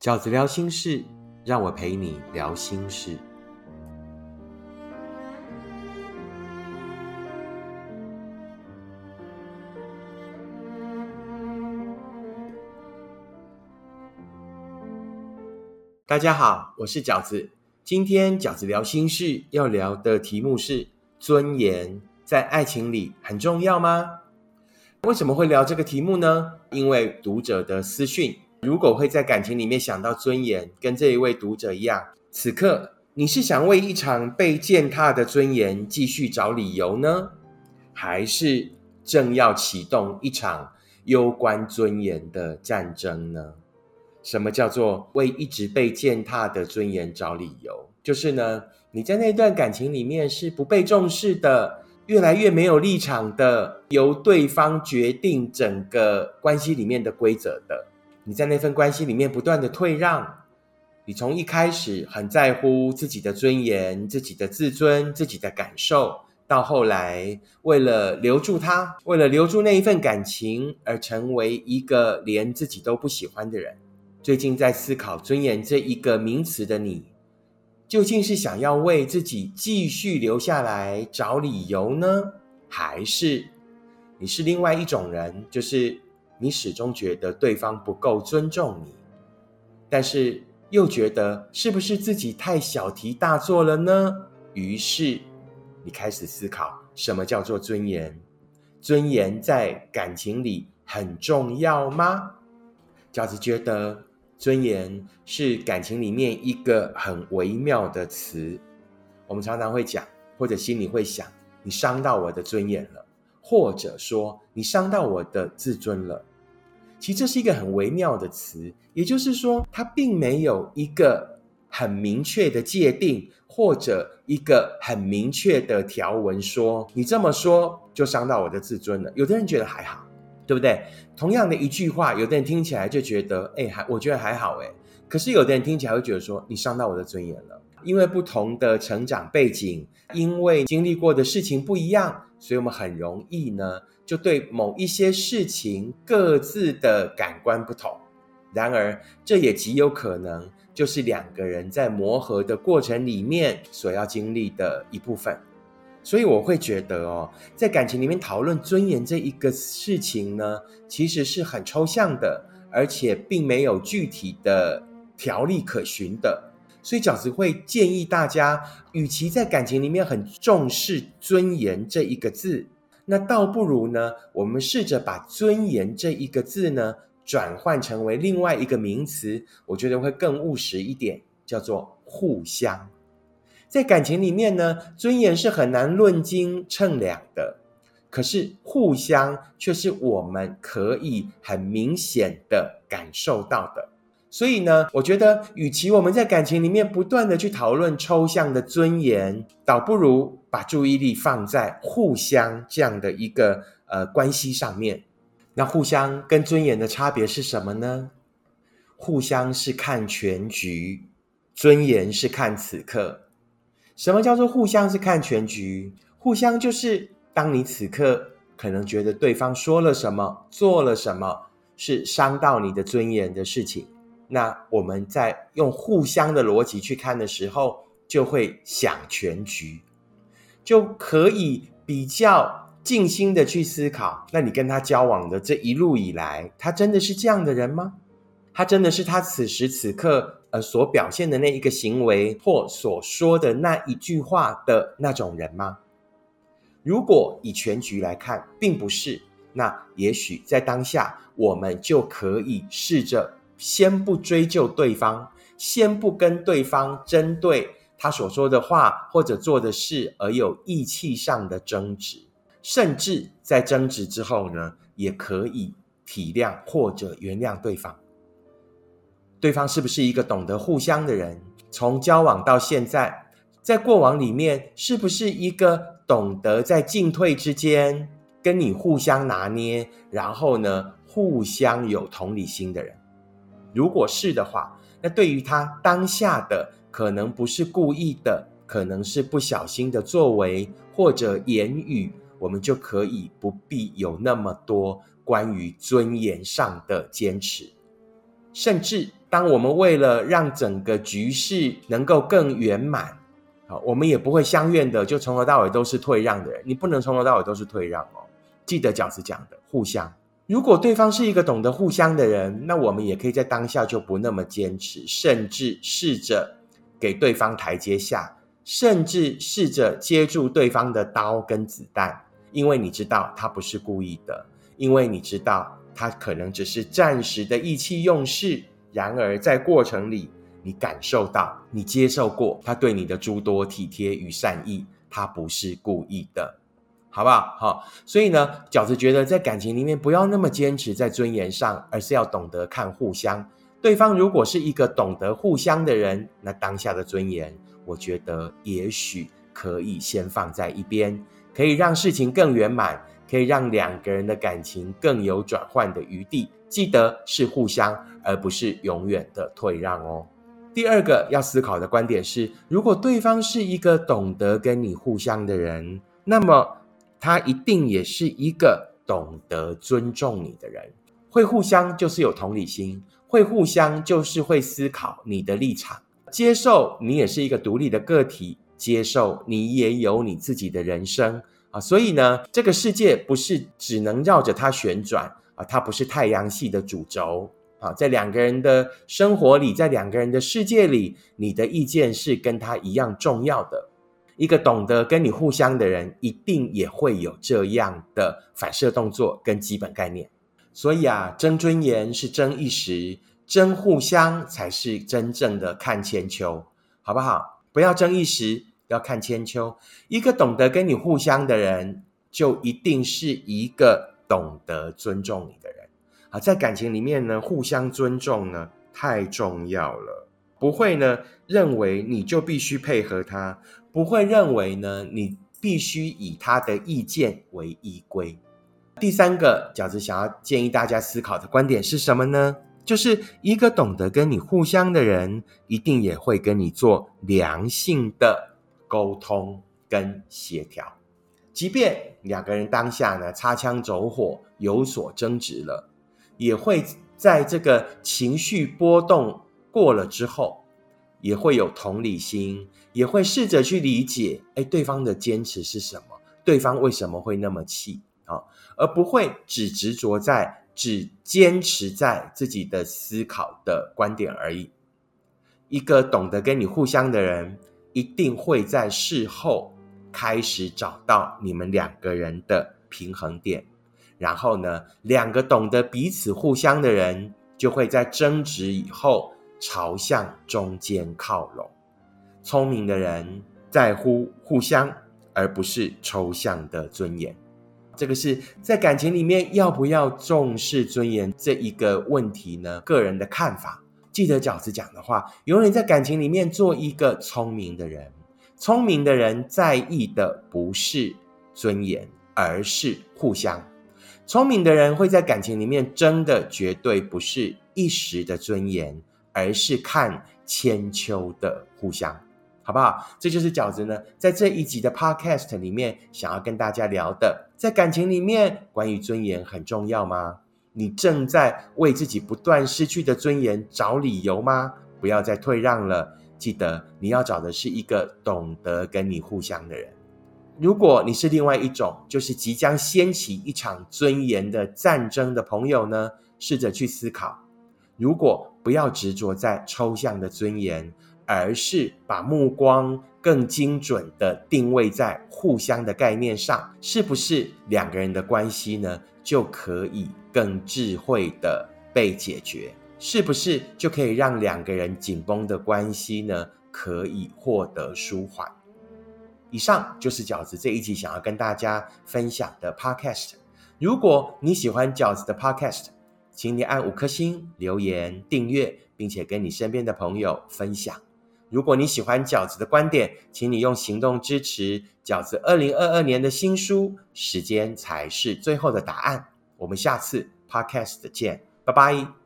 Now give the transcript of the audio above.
饺子聊心事，让我陪你聊心事。大家好，我是饺子。今天饺子聊心事要聊的题目是尊严，在爱情里很重要吗？为什么会聊这个题目呢？因为读者的私讯，如果会在感情里面想到尊严，跟这一位读者一样，此刻你是想为一场被践踏的尊严继续找理由呢，还是正要启动一场攸关尊严的战争呢？什么叫做为一直被践踏的尊严找理由？就是呢，你在那段感情里面是不被重视的。越来越没有立场的，由对方决定整个关系里面的规则的。你在那份关系里面不断的退让，你从一开始很在乎自己的尊严、自己的自尊、自己的感受，到后来为了留住他，为了留住那一份感情，而成为一个连自己都不喜欢的人。最近在思考尊严这一个名词的你。究竟是想要为自己继续留下来找理由呢，还是你是另外一种人？就是你始终觉得对方不够尊重你，但是又觉得是不是自己太小题大做了呢？于是你开始思考什么叫做尊严？尊严在感情里很重要吗？饺子觉得。尊严是感情里面一个很微妙的词，我们常常会讲，或者心里会想，你伤到我的尊严了，或者说你伤到我的自尊了。其实这是一个很微妙的词，也就是说，它并没有一个很明确的界定，或者一个很明确的条文，说你这么说就伤到我的自尊了。有的人觉得还好。对不对？同样的一句话，有的人听起来就觉得，哎，还我觉得还好，哎。可是有的人听起来会觉得说，你伤到我的尊严了。因为不同的成长背景，因为经历过的事情不一样，所以我们很容易呢，就对某一些事情各自的感官不同。然而，这也极有可能就是两个人在磨合的过程里面所要经历的一部分。所以我会觉得哦，在感情里面讨论尊严这一个事情呢，其实是很抽象的，而且并没有具体的条例可循的。所以饺子会建议大家，与其在感情里面很重视尊严这一个字，那倒不如呢，我们试着把尊严这一个字呢，转换成为另外一个名词，我觉得会更务实一点，叫做互相。在感情里面呢，尊严是很难论斤称两的，可是互相却是我们可以很明显的感受到的。所以呢，我觉得，与其我们在感情里面不断的去讨论抽象的尊严，倒不如把注意力放在互相这样的一个呃关系上面。那互相跟尊严的差别是什么呢？互相是看全局，尊严是看此刻。什么叫做互相是看全局？互相就是当你此刻可能觉得对方说了什么、做了什么是伤到你的尊严的事情，那我们在用互相的逻辑去看的时候，就会想全局，就可以比较静心的去思考。那你跟他交往的这一路以来，他真的是这样的人吗？他真的是他此时此刻？呃，所表现的那一个行为或所说的那一句话的那种人吗？如果以全局来看，并不是。那也许在当下，我们就可以试着先不追究对方，先不跟对方针对他所说的话或者做的事而有意气上的争执，甚至在争执之后呢，也可以体谅或者原谅对方。对方是不是一个懂得互相的人？从交往到现在，在过往里面，是不是一个懂得在进退之间跟你互相拿捏，然后呢，互相有同理心的人？如果是的话，那对于他当下的可能不是故意的，可能是不小心的作为或者言语，我们就可以不必有那么多关于尊严上的坚持。甚至当我们为了让整个局势能够更圆满，好，我们也不会相怨的就从头到尾都是退让的人。你不能从头到尾都是退让哦。记得饺子讲的，互相。如果对方是一个懂得互相的人，那我们也可以在当下就不那么坚持，甚至试着给对方台阶下，甚至试着接住对方的刀跟子弹，因为你知道他不是故意的，因为你知道他可能只是暂时的意气用事。然而在过程里，你感受到，你接受过他对你的诸多体贴与善意，他不是故意的。好不好？好，所以呢，饺子觉得在感情里面不要那么坚持在尊严上，而是要懂得看互相。对方如果是一个懂得互相的人，那当下的尊严，我觉得也许可以先放在一边，可以让事情更圆满，可以让两个人的感情更有转换的余地。记得是互相，而不是永远的退让哦。第二个要思考的观点是，如果对方是一个懂得跟你互相的人，那么。他一定也是一个懂得尊重你的人，会互相就是有同理心，会互相就是会思考你的立场，接受你也是一个独立的个体，接受你也有你自己的人生啊。所以呢，这个世界不是只能绕着它旋转啊，它不是太阳系的主轴啊。在两个人的生活里，在两个人的世界里，你的意见是跟他一样重要的。一个懂得跟你互相的人，一定也会有这样的反射动作跟基本概念。所以啊，争尊严是争一时，争互相才是真正的看千秋，好不好？不要争一时，要看千秋。一个懂得跟你互相的人，就一定是一个懂得尊重你的人。啊，在感情里面呢，互相尊重呢，太重要了。不会呢，认为你就必须配合他。不会认为呢，你必须以他的意见为依归。第三个饺子想要建议大家思考的观点是什么呢？就是一个懂得跟你互相的人，一定也会跟你做良性的沟通跟协调。即便两个人当下呢擦枪走火，有所争执了，也会在这个情绪波动过了之后。也会有同理心，也会试着去理解，哎，对方的坚持是什么？对方为什么会那么气啊？而不会只执着在、只坚持在自己的思考的观点而已。一个懂得跟你互相的人，一定会在事后开始找到你们两个人的平衡点，然后呢，两个懂得彼此互相的人，就会在争执以后。朝向中间靠拢，聪明的人在乎互相，而不是抽象的尊严。这个是在感情里面要不要重视尊严这一个问题呢？个人的看法。记得饺子讲的话，永远在感情里面做一个聪明的人。聪明的人在意的不是尊严，而是互相。聪明的人会在感情里面争的绝对不是一时的尊严。而是看千秋的互相，好不好？这就是饺子呢，在这一集的 Podcast 里面想要跟大家聊的，在感情里面关于尊严很重要吗？你正在为自己不断失去的尊严找理由吗？不要再退让了，记得你要找的是一个懂得跟你互相的人。如果你是另外一种，就是即将掀起一场尊严的战争的朋友呢，试着去思考。如果不要执着在抽象的尊严，而是把目光更精准的定位在互相的概念上，是不是两个人的关系呢就可以更智慧的被解决？是不是就可以让两个人紧绷的关系呢可以获得舒缓？以上就是饺子这一集想要跟大家分享的 Podcast。如果你喜欢饺子的 Podcast，请你按五颗星、留言、订阅，并且跟你身边的朋友分享。如果你喜欢饺子的观点，请你用行动支持饺子二零二二年的新书。时间才是最后的答案。我们下次 Podcast 见，拜拜。